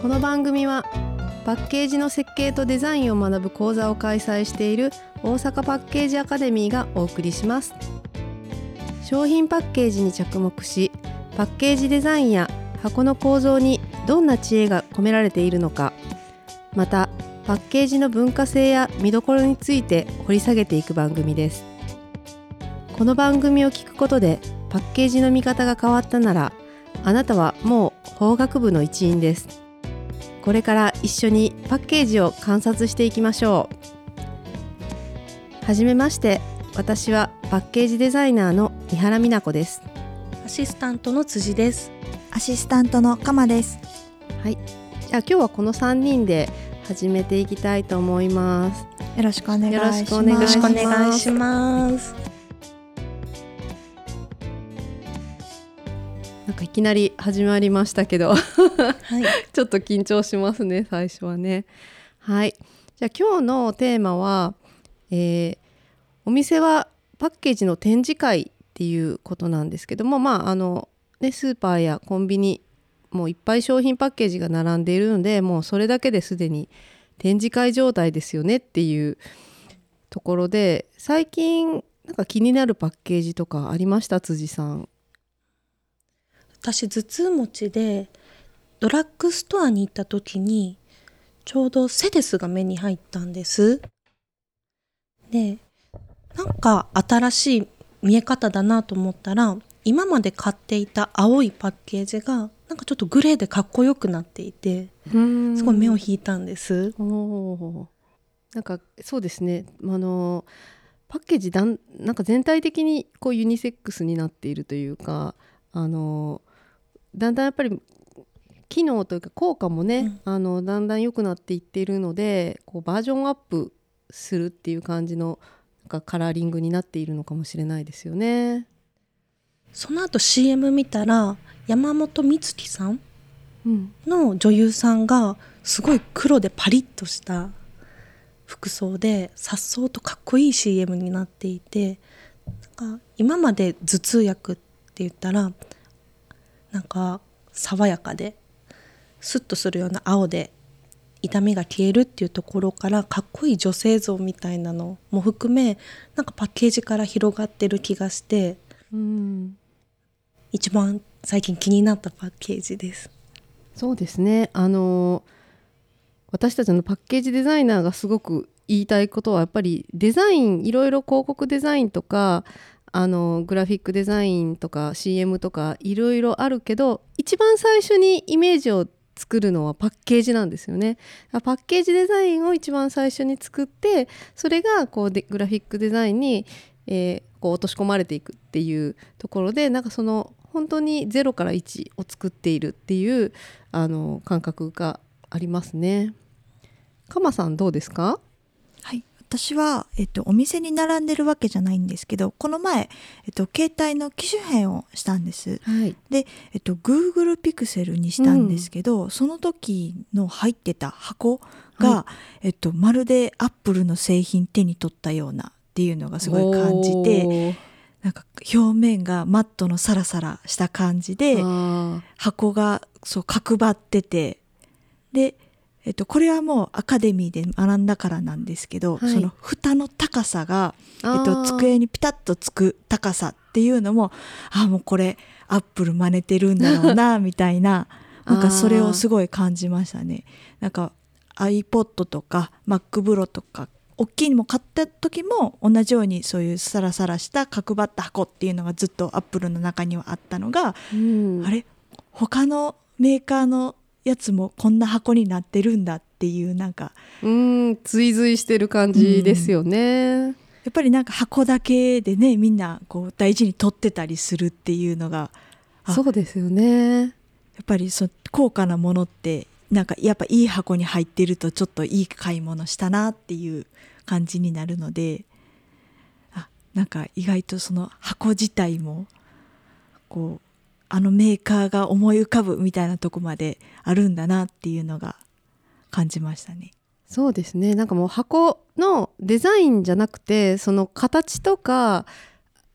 この番組はパッケージの設計とデザインを学ぶ講座を開催している大阪パッケージアカデミーがお送りします。商品パッケージに着目しパッケージデザインや箱の構造にどんな知恵が込められているのかまたパッケージの文化性や見どころについて掘り下げていく番組です。この番組を聞くことでパッケージの見方が変わったならあなたはもう法学部の一員です。これから一緒にパッケージを観察していきましょうはじめまして私はパッケージデザイナーの三原美奈子ですアシスタントの辻です。アシスタントのカマです。はいじゃあ今日はこの3人で始めていきたいと思いますよろしくお願いします。よろしくお願いします。きなり始まりましたけどはい。ちょっと緊張しますね最初はねはいじゃあ今日のテーマは、えーお店はパッケージの展示会っていうことなんですけどもまああのねスーパーやコンビニもういっぱい商品パッケージが並んでいるのでもうそれだけですでに展示会状態ですよねっていうところで最近なんか気になるパッケージとかありました？辻さん。私頭痛持ちでドラッグストアに行った時にちょうどセデスが目に入ったんです。で、なんか新しい見え方だなと思ったら今まで買っていた青いパッケージがなんかちょっとグレーでかっこよくなっていてすごい目を引いたんです。なんかそうですねあのパッケージだんなんか全体的にこうユニセックスになっているというかあのだんだんやっぱり機能というか効果もね、あのだんだん良くなっていっているのでこうバージョンアップするっていう感じのなんかカラーリングになっているのかもしれないですよね。その後 CM 見たら山本美月さんうん、の女優さんがすごい黒でパリッとした服装で颯爽とかっこいい CM になっていてなんか今まで頭痛薬って言ったらなんか爽やかでスッとするような青で痛みが消えるっていうところからかっこいい女性像みたいなのも含めなんかパッケージから広がってる気がしてうん一番最近気になったパッケージです。そうですねあの私たちのパッケージデザイナーがすごく言いたいことはやっぱりデザインいろいろ広告デザインとかあのグラフィックデザインとか CM とかいろいろあるけど一番最初にイメージを作るのはパッケージなんですよね。パッケージデザインを一番最初に作ってそれがこうでグラフィックデザインに、えーこう落とし込まれていくっていうところでなんかその本当に0から1を作っているっていうあの感覚がありますね。かまさんどうですか？はい。私は、えっと、お店に並んでるわけじゃないんですけど、この前、えっと、携帯の機種変をしたんです。はい。で、えっと、Google Pixel にしたんですけど、その時の入ってた箱が、はえっと、まるでアップルの製品手に取ったようなっていうのがすごい感じて、なんか表面がマットのサラサラした感じで、あ箱がそう角張っててで、えっと、これはもうアカデミーで学んだからなんですけど、はい。その蓋の高さが、えっと、机にピタッとつく高さっていうのもあもうこれアップル真似てるんだろうなみたいな なんかそれをすごい感じましたね。なんか iPod とか MacBro とか大きいのも買った時も同じようにそういうサラサラした角張った箱っていうのがずっとアップルの中にはあったのが、うん、あれ？他のメーカーのやつもこんな箱になってるんだっていうなんかうん追随してる感じですよね。やっぱりなんか箱だけでねみんなこう大事に取ってたりするっていうのがあそうですよね。やっぱりそ高価なものってなんかやっぱいい箱に入ってるとちょっといい買い物したなっていう感じになるのであなんか意外とその箱自体もこうあのメーカーが思い浮かぶみたいなとこまであるんだなっていうのが感じましたね。そうですねなんかもう箱のデザインじゃなくてその形とか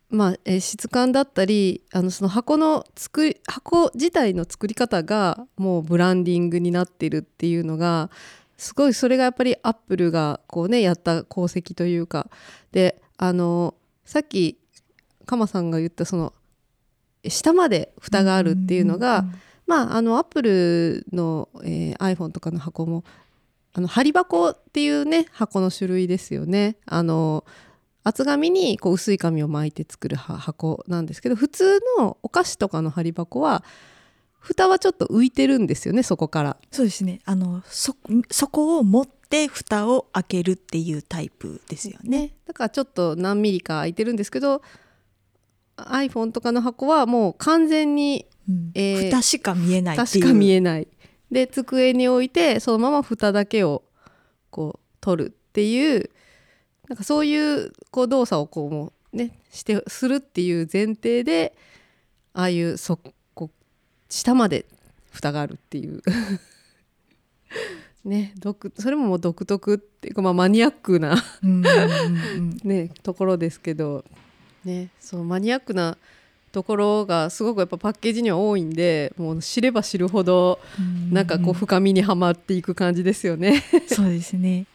まあ、え質感だったりあのその箱の作り箱自体の作り方がもうブランディングになってるっていうのがすごいそれがやっぱりアップルがこうねやった功績というかであのさっきカマさんが言ったその下まで蓋があるっていうのが、まああのアップルの、えー iPhone とかの箱もあの針箱っていうね箱の種類ですよね。あの厚紙にこう薄い紙を巻いて作るは箱なんですけど普通のお菓子とかの針箱は蓋はちょっと浮いてるんですよねそこから。そうですねあのそそこを持って蓋を開けるっていうタイプですよね。ね、だからちょっと何ミリか空いてるんですけど iPhone とかの箱はもう完全にうん。えー蓋しか見えないっていう。確か見えない。で机に置いてそのまま蓋だけをこう取るっていうなんかそういうこう動作をこうもうねしてするっていう前提でああいうそこ下まで蓋があるっていう。ね独それももう独特っていうか、まあ、マニアックな ねところですけどねそうマニアックなところがすごくやっぱパッケージには多いんでもう知れば知るほどうんなんかこう深みにはまっていく感じですよね。そうですね。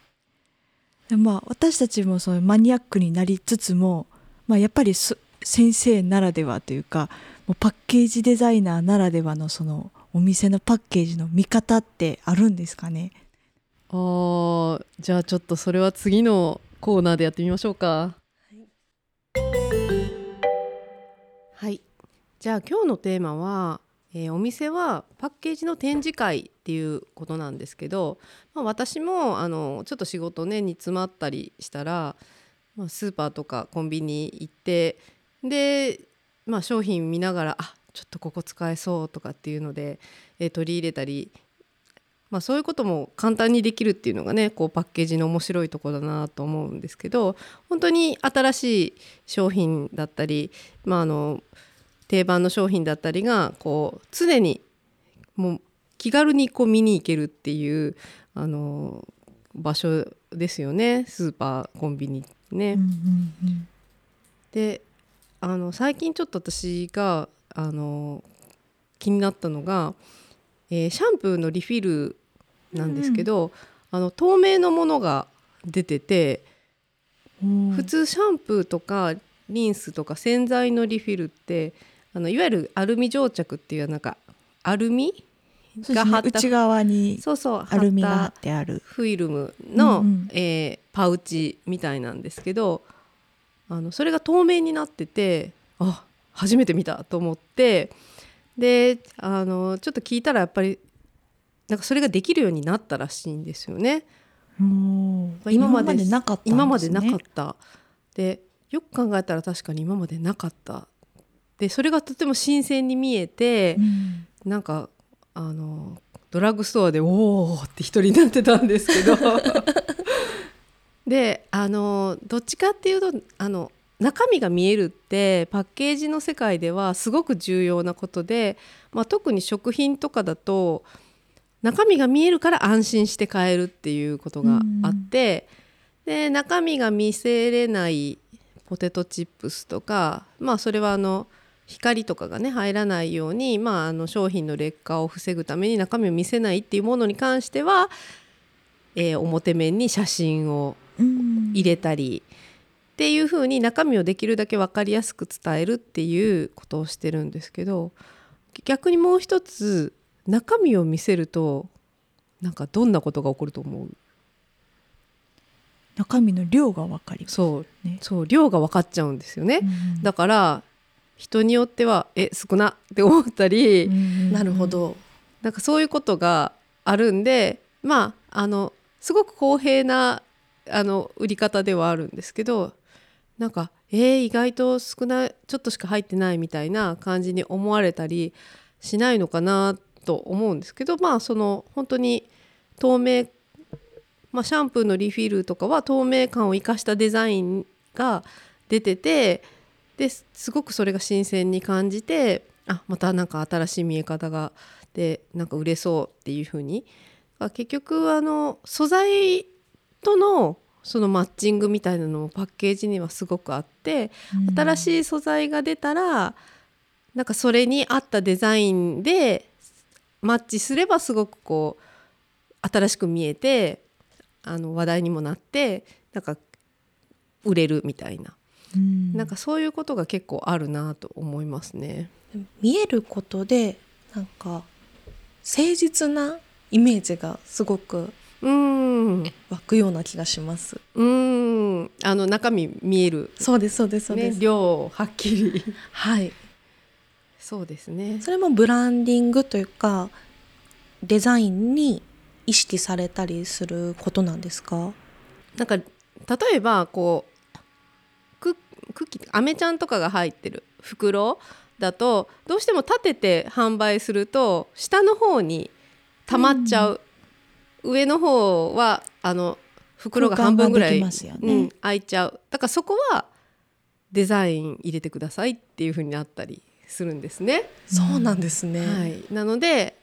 でまあ私たちもそういうマニアックになりつつも、まあ、やっぱりそ先生ならではというかもうパッケージデザイナーならではのそのお店のパッケージの見方ってあるんですかね？あーじゃあちょっとそれは次のコーナーでやってみましょうか。はい、じゃあ今日のテーマは、えーお店はパッケージの展示会っていうことなんですけど、まあ、私もあのちょっと仕事ねに詰まったりしたら、まあ、スーパーとかコンビニ行ってで、まあ、商品見ながらあちょっとここ使えそうとかっていうので、えー取り入れたりまあ、そういうことも簡単にできるっていうのがねこうパッケージの面白いところだなと思うんですけど本当に新しい商品だったり、まあ、あの定番の商品だったりがこう常にもう気軽にこう見に行けるっていうあの場所ですよね。スーパーコンビニね。うんうんうん。であの最近ちょっと私があの気になったのが、えーシャンプーのリフィルなんですけど、あの透明のものが出てて、普通シャンプーとかリンスとか洗剤のリフィルってあのいわゆるアルミ蒸着っていうなんかアルミが貼った内側にそうそうアルミが貼貼ってある。フィルムの、うんうんえーパウチみたいなんですけどあのそれが透明になっててあ初めて見たと思ってであのちょっと聞いたらやっぱりなんかそれができるようになったらしいんですよね。今今までなかったね今までなかったでよく考えたら確かに今までなかったでそれがとても新鮮に見えて、うんなんかあのドラッグストアで「おお!」って一人になってたんですけど であのどっちかっていうとあの中身が見えるってパッケージの世界ではすごく重要なことで、まあ、特に食品とかだと中身が見えるから安心して買えるっていうことがあって、で中身が見せれないポテトチップスとかまあそれはあの光とかがね入らないように、まあ、あの商品の劣化を防ぐために中身を見せないっていうものに関しては、えー表面に写真をうん入れたりっていう風に中身をできるだけ分かりやすく伝えるっていうことをしてるんですけど逆にもう一つ中身を見せるとなんかどんなことが起こると思う？中身の量が分かります。そうねそう量が分かっちゃうんですよね。うんだから人によってはえ少なって思ったり、うんなるほ。ど。なんかそういうことがあるんでまああのすごく公平なあの売り方ではあるんですけどなんかえー、意外と少ないちょっとしか入ってないみたいな感じに思われたりしないのかなと思うんですけどまあその本当に透明、まあ、シャンプーのリフィルとかは透明感を生かしたデザインが出ててですすごくそれが新鮮に感じてあまたなんか新しい見え方がでなんか売れそうっていう風にあ結局あの素材とのそのマッチングみたいなのもパッケージにはすごくあって、新しい素材が出たらなんかそれに合ったデザインでマッチすればすごくこう新しく見えてあの話題にもなってなんか売れるみたいな、うんなんかそういうことが結構あるなと思いますね。見えることでなんか誠実なイメージがすごくうん湧くような気がします。うんあの中身見える、そうですそうですそうでね、す。量はっきり はい。そうですね。それもブランディングというかデザインに意識されたりすることなんですか？なんか例えばこうククッキーアメちゃんとかが入ってる袋だとどうしても立てて販売すると下の方に溜まっちゃう、上の方はあの袋が半分ぐらい、ねうん、開いちゃう。だからそこはデザイン入れてくださいっていう風になったりするんですね。そうなんですね。はい、なので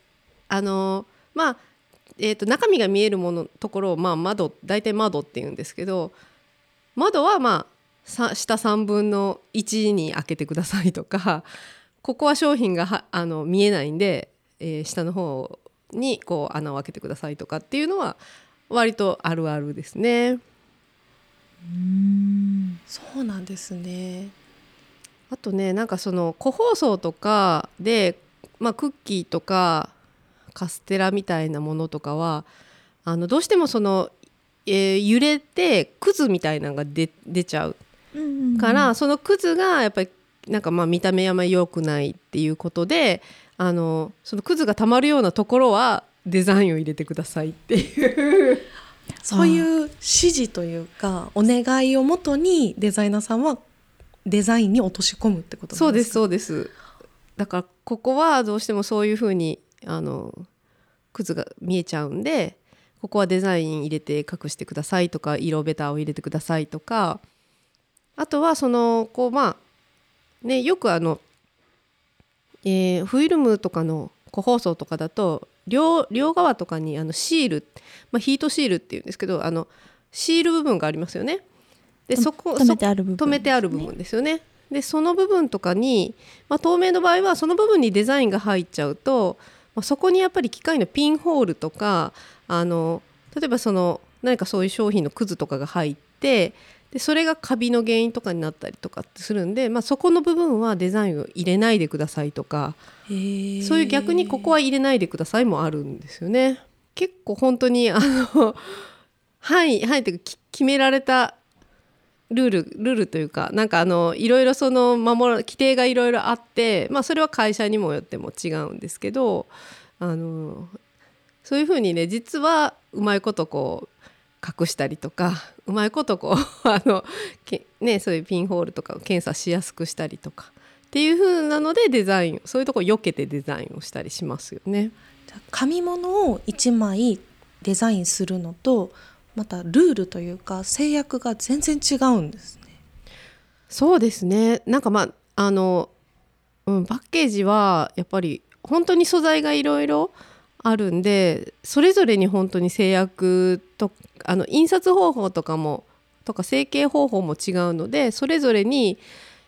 あのまあえー、と中身が見えるものところを、まあ、窓大体窓っていうんですけど窓はまあさ下3分の1に開けてくださいとかここは商品がはあの見えないんで、えー下の方にこう穴を開けてくださいとかっていうのは割とあるあるですね。うんそうなんですね。あとねなんかその個包装とかで、まあ、クッキーとかカステラみたいなものとかはあのどうしてもその、えー揺れてくずみたいなのが出出ちゃうから、そのくずがやっぱりなんかまあ見た目あんまり良くないっていうことであのそのくずがたまるようなところはデザインを入れてくださいっていう。そういう指示というかお願いをもとにデザイナーさんはデザインに落とし込むってことそうですか？そうですだからここはどうしてもそういうふうにあのくずが見えちゃうんでここはデザイン入れて隠してくださいとか色ベタを入れてくださいとかあとはそのこうまあねよくあの、えーフィルムとかの個包装とかだと両両側とかにあのシール、まあ、ヒートシールっていうんですけどあのシール部分がありますよね。でそこ止めてある部分止めてある部分ですよね。でその部分とかに、まあ、透明の場合はその部分にデザインが入っちゃうと、まあ、そこにやっぱり機械のピンホールとかあの例えばその何かそういう商品のくずとかが入ってでそれがカビの原因とかになったりとかするんで、まあ、そこの部分はデザインを入れないでくださいとかそういう逆にここは入れないでくださいもあるんですよね。結構本当にあの範囲範囲というかき決められたルールルールというかなんかあのいろいろその守る規定がいろいろあって、まあ、それは会社にもよっても違うんですけどあのそういうふうにね実はうまいことこう隠したりとかうまいことこう あのけ、ね、そういうピンホールとかを検査しやすくしたりとかっていう風なのでデザインそういうとこ避けてデザインをしたりしますよね。紙物を1枚デザインするのとまたルールというか制約が全然違うんですね。そうですねなんかまああの、うん、パッケージはやっぱり本当に素材がいろいろあるんでそれぞれに本当に制約とあの印刷方法とかもとか成形方法も違うのでそれぞれに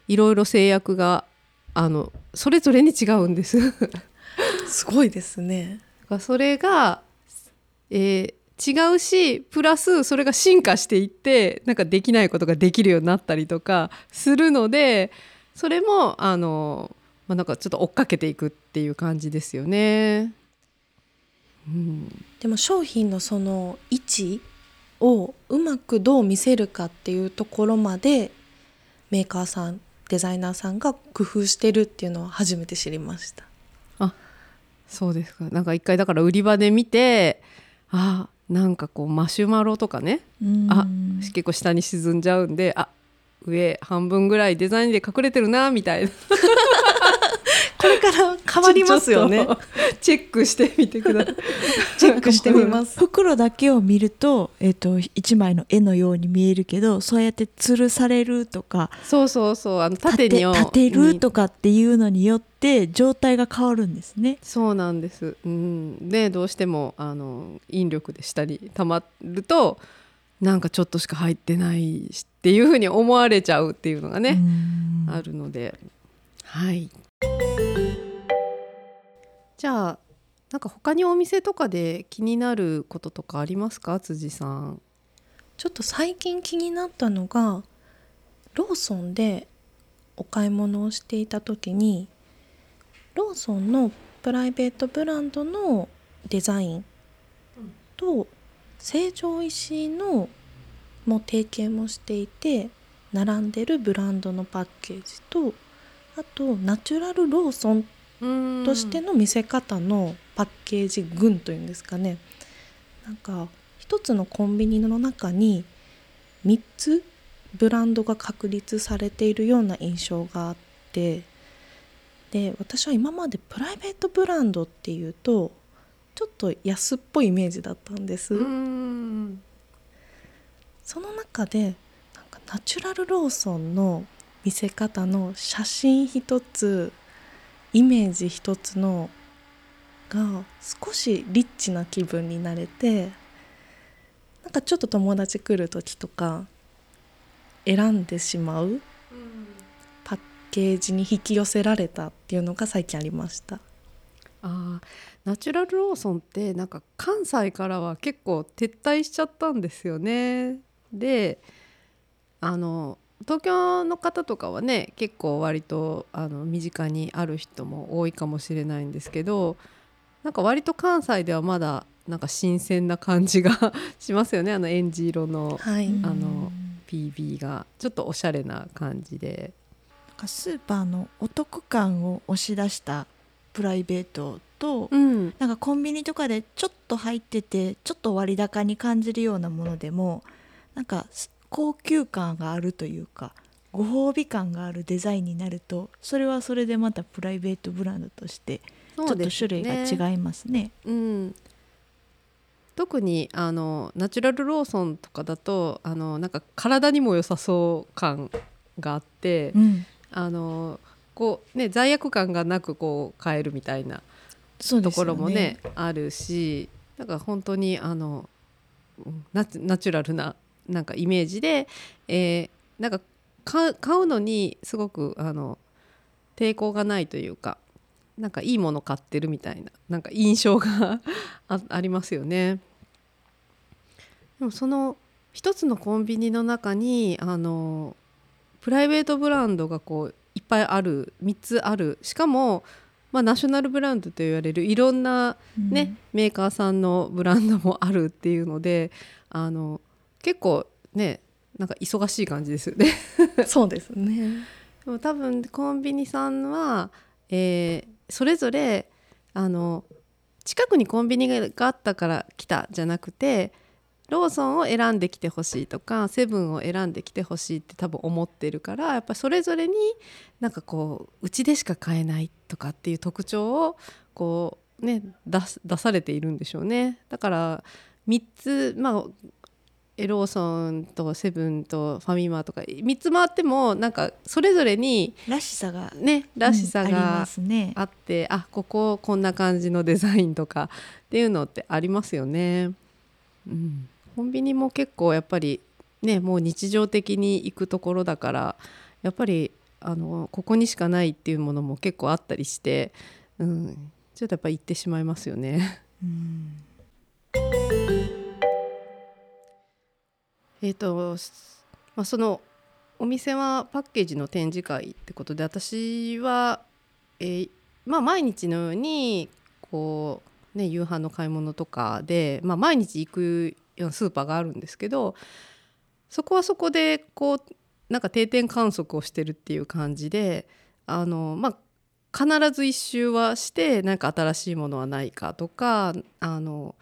いろいろ制約があのそれぞれに違うんです。すごいですね。それが、えー違うしプラスそれが進化していってなんかできないことができるようになったりとかするのでそれもあの、まあ、なんかちょっと追っかけていくっていう感じですよね。うん、でも商品のその位置をうまくどう見せるかっていうところまでメーカーさんデザイナーさんが工夫してるっていうのは初めて知りました。そうですか。なんか一回だから売り場で見てあなんかこうマシュマロとかね。あ結構下に沈んじゃうんであ上半分ぐらいデザインで隠れてるなみたいな これから変わりますよね。チェックしてみてください。チェックしてみます。袋だけを見ると,、えっと一枚の絵のように見えるけどそうやって吊るされるとかそうそうそう。あの縦に立て立てるとかっていうのによって状態が変わるんですね。そうなんです、うん、でどうしてもあの引力で下に溜まるとなんかちょっとしか入ってないしっていうふうに思われちゃうっていうのがね、うん。あるので。はいじゃあなんか他にお店とかで気になることとかありますか？辻さん。ちょっと最近気になったのがローソンでお買い物をしていた時にローソンのプライベートブランドのデザインと成城石井のも提携もしていて並んでるブランドのパッケージとあとナチュラルローソンとしての見せ方のパッケージ群というんですかね。なんか一つのコンビニの中に3つブランドが確立されているような印象があってで私は今までプライベートブランドっていうとちょっと安っぽいイメージだったんです、うん。その中でなんかナチュラルローソンの見せ方の写真一つイメージ一つのが少しリッチな気分になれてなんかちょっと友達来る時とか選んでしまうパッケージに引き寄せられたっていうのが最近ありました。あーナチュラルローソンってなんか関西からは結構撤退しちゃったんですよね。であの東京の方とかはね結構割とあの身近にある人も多いかもしれないんですけどなんか割と関西ではまだなんか新鮮な感じが しますよね。あのエンジ色のはい、うん。あの PB が。ちょっとおしゃれな感じで。なんかスーパーのお得感を押し出したプライベートと、うん。なんかコンビニとかでちょっと入っててちょっと割高に感じるようなものでもなんかす高級感があるというかご褒美感があるデザインになるとそれはそれでまたプライベートブランドとしてちょっと種類が違いますね。うん、特にあのナチュラルローソンとかだとあのなんか体にも良さそう感があって、うん。あのこうね罪悪感がなくこう買えるみたいなところもねあるしなんか本当にあのナチュラルななんかイメージで、えーなんか買う買うのにすごくあの抵抗がないというかなんかいいもの買ってるみたいななんか印象が あありますよね。でもその一つのコンビニの中にあのプライベートブランドがこういっぱいある3つあるしかも、まあ、ナショナルブランドと言われるいろんな、ねメーカーさんのブランドもあるっていうのであの結構ねなんか忙しい感じですよね。そうですね。でも多分コンビニさんは、えーそれぞれあの近くにコンビニがあったから来たじゃなくてローソンを選んできてほしいとかセブンを選んできてほしいって多分思ってるからやっぱそれぞれになんかこううちでしか買えないとかっていう特徴をこうね出されているんでしょうね。だから3つまあえローソンとセブンとファミマとか3つ回ってもなんかそれぞれにらしさがねらしさが。あって、あこここんな感じのデザインとかっていうのってありますよね。うん、コンビニも結構やっぱりねもう日常的に行くところだからやっぱりあのここにしかないっていうものも結構あったりして、うん、ちょっとやっぱり行ってしまいますよね。うんえーとまあ、そのお店はパッケージの展示会ってことで私は、えーまあ、毎日のようにこう、ね、夕飯の買い物とかで、まあ、毎日行くようなスーパーがあるんですけどそこはそこでこうなんか定点観測をしてるっていう感じであの、まあ、必ず一周はしてなんか新しいものはないかとかあの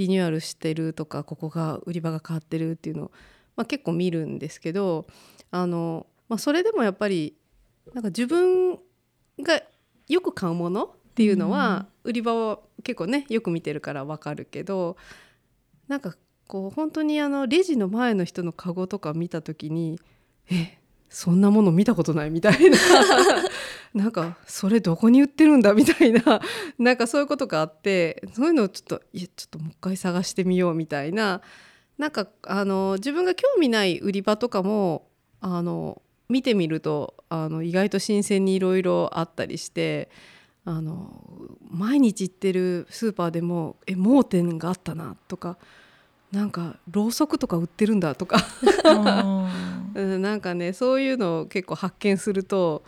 リニューアルしてるとかここが売り場が変わってるっていうのを、まあ、結構見るんですけどあの、まあ、それでもやっぱりなんか自分がよく買うものっていうのは、売り場を結構ねよく見てるから分かるけどなんかこう本当にあのレジの前の人のカゴとか見た時にえそんなもの見たことないみたいな。なんかそれどこに売ってるんだみたいな なんかそういうことがあってそういうのをちょっといやちょっともう一回探してみようみたいな。なんかあの自分が興味ない売り場とかもあの見てみるとあの意外と新鮮にいろいろあったりしてあの毎日行ってるスーパーでもえ盲点があったなとかなんかろうそくとか売ってるんだとか。うんなんかねそういうのを結構発見すると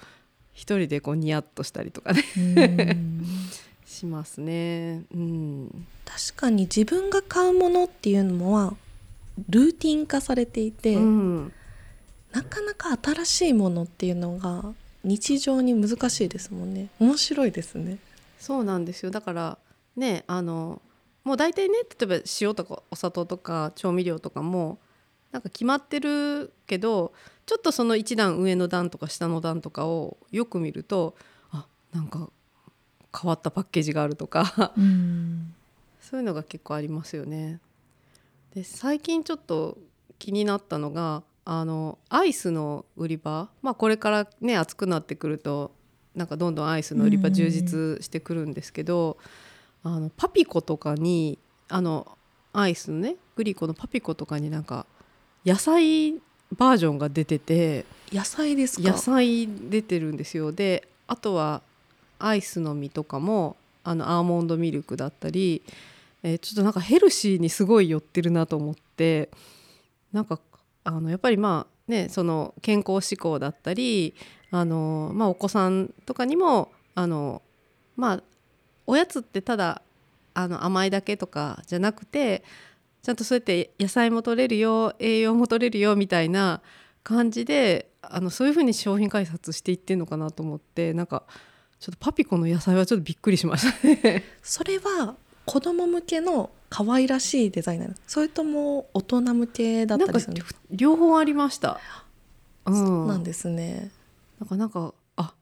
一人でこうニヤッとしたりとかね。うん。しますね。うん、確かに自分が買うものっていうのはルーティン化されていて、うん。なかなか新しいものっていうのが日常に難しいですもんね。面白いですね。そうなんですよ。だからねあのもう大体ね例えば塩とかお砂糖とか調味料とかもなんか決まってるけどちょっとその一段上の段とか下の段とかをよく見るとあなんか変わったパッケージがあるとかうんそういうのが結構ありますよね。で最近ちょっと気になったのがあのアイスの売り場、まあ、これからね暑くなってくるとなんかどんどんアイスの売り場充実してくるんですけど、あのパピコとかにあのアイスのねグリコのパピコとかになんか野菜バージョンが出てて野菜ですか？野菜出てるんですよ。であとはアイスの実とかもあのアーモンドミルクだったり、えーちょっとなんかヘルシーにすごい寄ってるなと思ってなんかあのやっぱりまあねその健康志向だったりあの、まあ、お子さんとかにもあのまあおやつってただあの甘いだけとかじゃなくてちゃんとそうやって野菜も取れるよ栄養も取れるよみたいな感じであのそういうふうに商品開発していってんのかなと思ってなんかちょっとパピコの野菜はちょっとびっくりしましたね。それは子供向けの可愛らしいデザインなの？それとも大人向けだったりするんですか両方ありました。うん、そうなんですねなんかなんかあ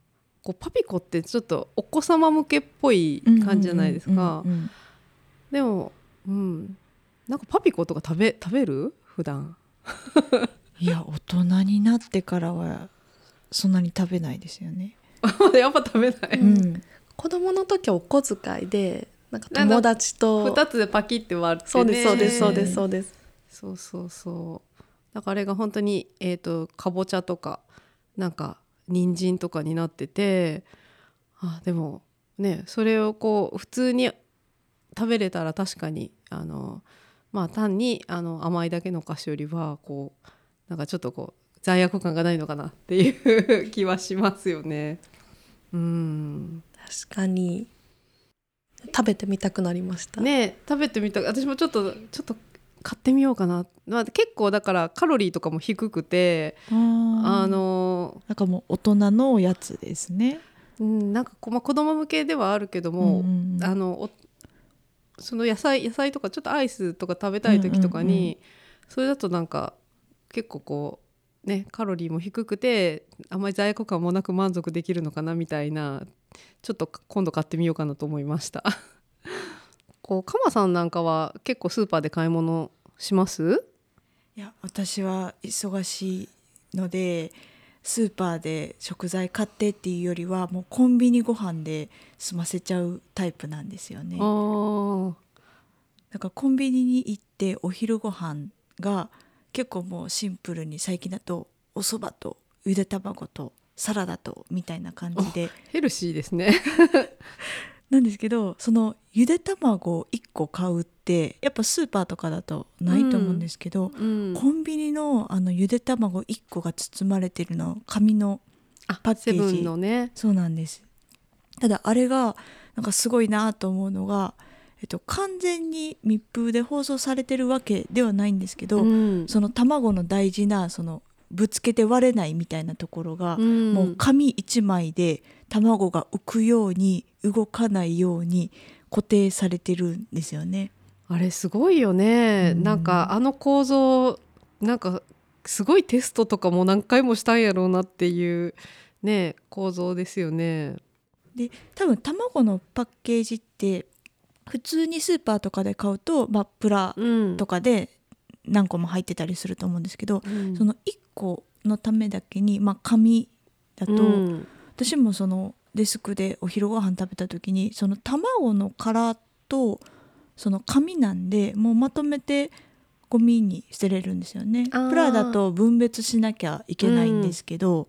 こうパピコってちょっとお子様向けっぽい感じじゃないですか。でも、うん、なんかパピコとか食べ食べる？普段。いや大人になってからはそんなに食べないですよね。やっぱ食べない。うん子供の時はお小遣いでなんか友達と二つでパキって割ってね。そうですそうですそうですそうですそうそうそうだからあれが本当にえっ、とかぼちゃとかなんか人参とかになっててあでもねそれをこう普通に食べれたら確かにあのまあ単にあの甘いだけのお菓子よりはこうなんかちょっとこう罪悪感がないのかなっていう気はしますよね。うん。確かに。食べてみたくなりました。ね食べてみた私もちょっとちょっと買ってみようかな、まあ、結構だからカロリーとかも低くてああののなんかもう大人のおやつですね。うんなんかこ、まあ、子供向けではあるけども、うんうんうん。あのおその野菜野菜とかちょっとアイスとか食べたい時とかに、うんうんうんそれだとなんか結構こうねカロリーも低くてあんまり罪悪感もなく満足できるのかなみたいなちょっと今度買ってみようかなと思いました。こうカマさんなんかは結構スーパーで買い物します？いや私は忙しいのでスーパーで食材買ってっていうよりはもうコンビニご飯で済ませちゃうタイプなんですよね。だからコンビニに行ってお昼ご飯が結構もうシンプルに最近だとお蕎麦とゆで卵とサラダとみたいな感じでヘルシーですね。なんですけどそのゆで卵を1個買うってやっぱスーパーとかだとないと思うんですけど、うんコンビニのあのゆで卵1個が包まれてるの紙のあパッケージのね。そうなんですただあれがなんかすごいなと思うのが、えっと、完全に密封で包装されてるわけではないんですけど、うんその卵の大事なそのぶつけて割れないみたいなところが、うんもう紙1枚で卵が浮くように動かないように固定されてるんですよね。あれすごいよね、うんなんかあの構造なんかすごいテストとかも何回もしたんやろうなっていうね構造ですよね。で多分卵のパッケージって普通にスーパーとかで買うと、まあ、プラうん。とかで何個も入ってたりすると思うんですけど、うん。その1個のためだけに、まあ、紙だと、うん。私もそのデスクでお昼ご飯食べた時にその卵の殻とその紙なんでもうまとめてゴミに捨てれるんですよね。プラだと分別しなきゃいけないんですけど、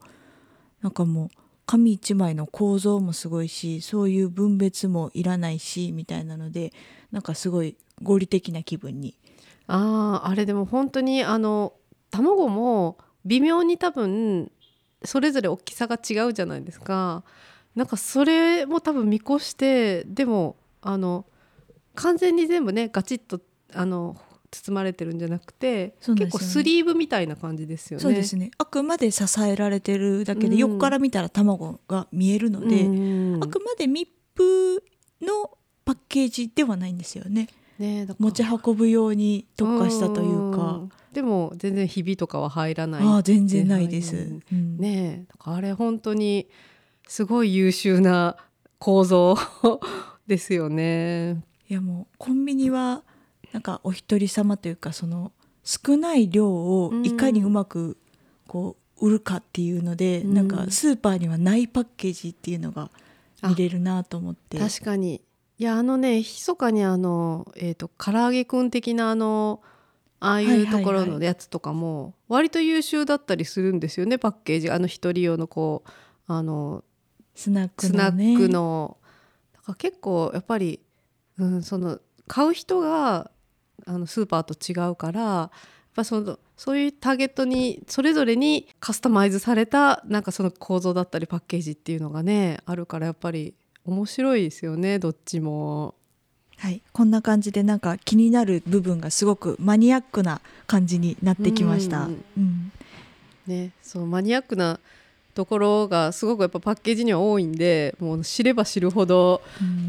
なんかもう紙一枚の構造もすごいしそういう分別もいらないしみたいなのでなんかすごい合理的な気分に。あああれでも本当にあの卵も微妙に多分それぞれ大きさが違うじゃないですか。なんかそれも多分見越してでもあの完全に全部ねガチッとあの包まれてるんじゃなくて、ね。結構スリーブみたいな感じですよね。そうですね。あくまで支えられてるだけで、うん。横から見たら卵が見えるので、うん。あくまで密封のパッケージではないんですよね。ね持ち運ぶように特化したというか。ん。でも全然ひびとかは入らない。ああ全然ないです、うんうん。ねあれ本当にすごい優秀な構造 ですよね。いやもうコンビニはなんかお一人様というかその少ない量をいかにうまくこう売るかっていうので、うん。なんかスーパーにはないパッケージっていうのが見れるなと思って。確かに。いやあのね密かにあのえっ、と唐揚げくん的なあのああいうところのやつとかも割と優秀だったりするんですよねパッケージ。あの一人用のこうあのスナックスナのねックの。だから結構やっぱり、うん、その買う人があのスーパーと違うからやっぱそのそういうターゲットにそれぞれにカスタマイズされたなんかその構造だったりパッケージっていうのがねあるからやっぱり面白いですよねどっちも。はい、こんな感じでなんか気になる部分がすごくマニアックな感じになってきました。うんうんね、そうマニアックなところがすごくやっぱパッケージには多いんでもう知れば知るほど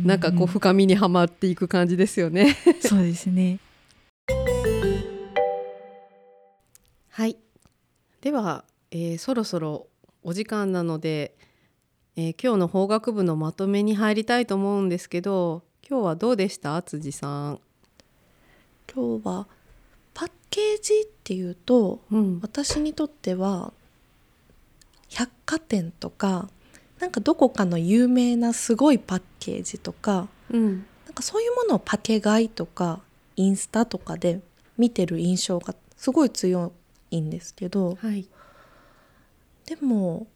なんかこう深みにはまっていく感じですよね。そうですね。はい。では、えーそろそろお時間なので、えー今日の法学部のまとめに入りたいと思うんですけど、今日はどうでした？辻さん。今日はパッケージっていうとうん。私にとっては百貨店とかなんかどこかの有名なすごいパッケージとかうん。なんかそういうものをパケ買いとかインスタとかで見てる印象がすごい強いんですけどはい。でも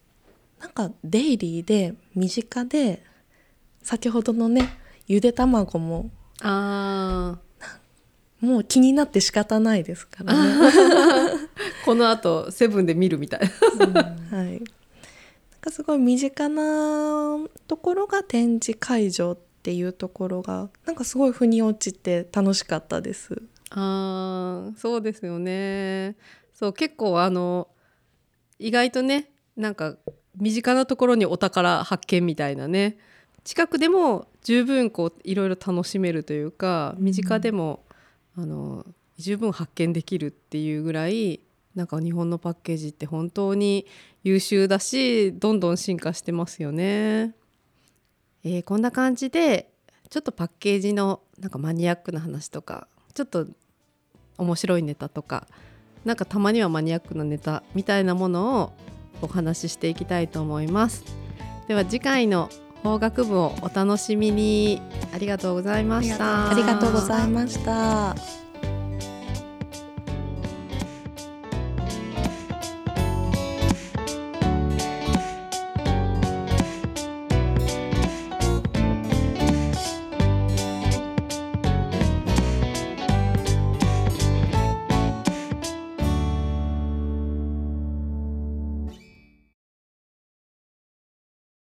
なんかデイリーで身近で先ほどのねゆで卵もあもう気になって仕方ないですからね。あ。この後セブンで見るみたい。はい、なんかすごい身近なところが展示会場っていうところがなんかすごい腑に落ちて楽しかったです。ああ、そうですよね。そう結構あの意外とね、なんか身近なところにお宝発見みたいなね。近くでも十分こういろいろ楽しめるというか身近でも、あの十分発見できるっていうぐらいなんか日本のパッケージって本当に優秀だしどんどん進化してますよね。えーこんな感じでちょっとパッケージのなんかマニアックな話とかちょっと面白いネタとかなんかたまにはマニアックなネタみたいなものをお話ししていきたいと思います。では次回の法学部をお楽しみにありがとうございました。ありがとうございました。